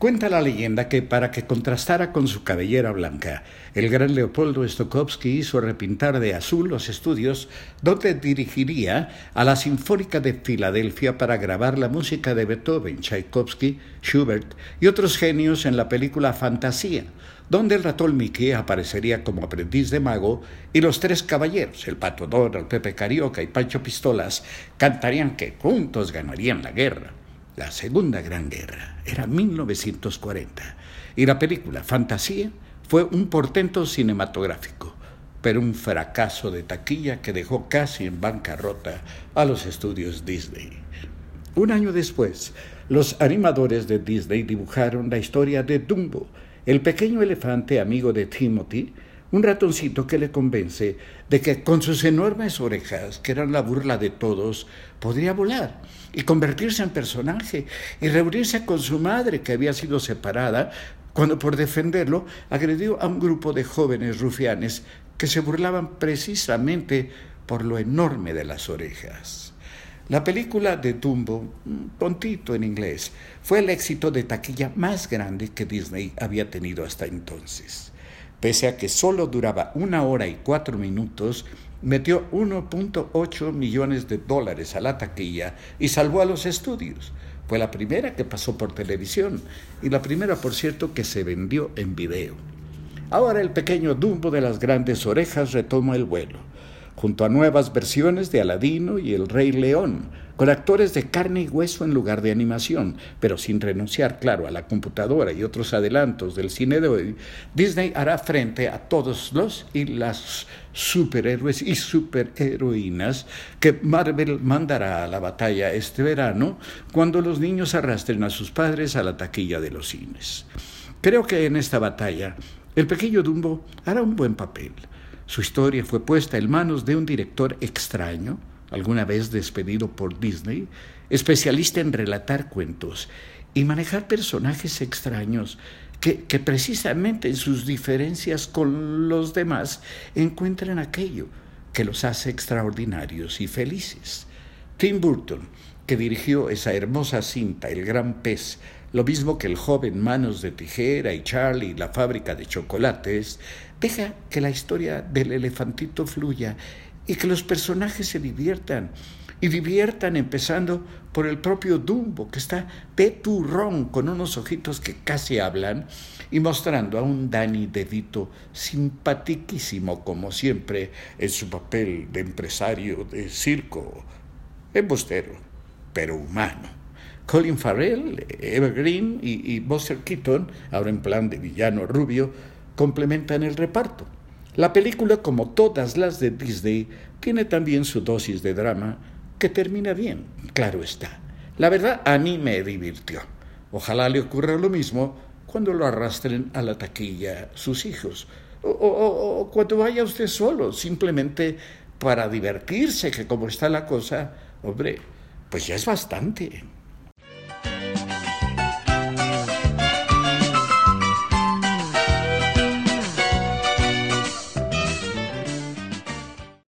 Cuenta la leyenda que para que contrastara con su cabellera blanca, el gran Leopoldo Stokowski hizo repintar de azul los estudios donde dirigiría a la Sinfónica de Filadelfia para grabar la música de Beethoven, Tchaikovsky, Schubert y otros genios en la película Fantasía, donde el ratón Mickey aparecería como aprendiz de mago y los tres caballeros, el Pato Donald, Pepe Carioca y Pancho Pistolas, cantarían que juntos ganarían la guerra. La Segunda Gran Guerra era 1940 y la película Fantasía fue un portento cinematográfico, pero un fracaso de taquilla que dejó casi en bancarrota a los estudios Disney. Un año después, los animadores de Disney dibujaron la historia de Dumbo, el pequeño elefante amigo de Timothy, un ratoncito que le convence de que con sus enormes orejas, que eran la burla de todos, podría volar y convertirse en personaje y reunirse con su madre que había sido separada cuando por defenderlo agredió a un grupo de jóvenes rufianes que se burlaban precisamente por lo enorme de las orejas. La película de Dumbo, Pontito en inglés, fue el éxito de taquilla más grande que Disney había tenido hasta entonces. Pese a que solo duraba una hora y cuatro minutos, metió 1.8 millones de dólares a la taquilla y salvó a los estudios. Fue la primera que pasó por televisión y la primera, por cierto, que se vendió en video. Ahora el pequeño Dumbo de las grandes orejas retoma el vuelo, junto a nuevas versiones de Aladino y El Rey León, con actores de carne y hueso en lugar de animación, pero sin renunciar, claro, a la computadora y otros adelantos del cine de hoy, Disney hará frente a todos los y las superhéroes y superheroínas que Marvel mandará a la batalla este verano cuando los niños arrastren a sus padres a la taquilla de los cines. Creo que en esta batalla el pequeño Dumbo hará un buen papel. Su historia fue puesta en manos de un director extraño, alguna vez despedido por Disney, especialista en relatar cuentos y manejar personajes extraños que, precisamente en sus diferencias con los demás encuentran aquello que los hace extraordinarios y felices. Tim Burton, que dirigió esa hermosa cinta El Gran Pez, lo mismo que el joven Manos de Tijera y Charlie, la fábrica de chocolates, deja que la historia del elefantito fluya y que los personajes se diviertan. Y diviertan empezando por el propio Dumbo, que está peturrón con unos ojitos que casi hablan, y mostrando a un Danny DeVito simpatiquísimo como siempre en su papel de empresario de circo, embustero, pero humano. Colin Farrell, Evergreen y, y Buster Keaton, ahora en plan de villano rubio, complementan el reparto. La película, como todas las de Disney, tiene también su dosis de drama, que termina bien, claro está. La verdad, a mí me divirtió. Ojalá le ocurra lo mismo cuando lo arrastren a la taquilla sus hijos. O, cuando vaya usted solo, simplemente para divertirse, que como está la cosa, hombre, pues ya es bastante.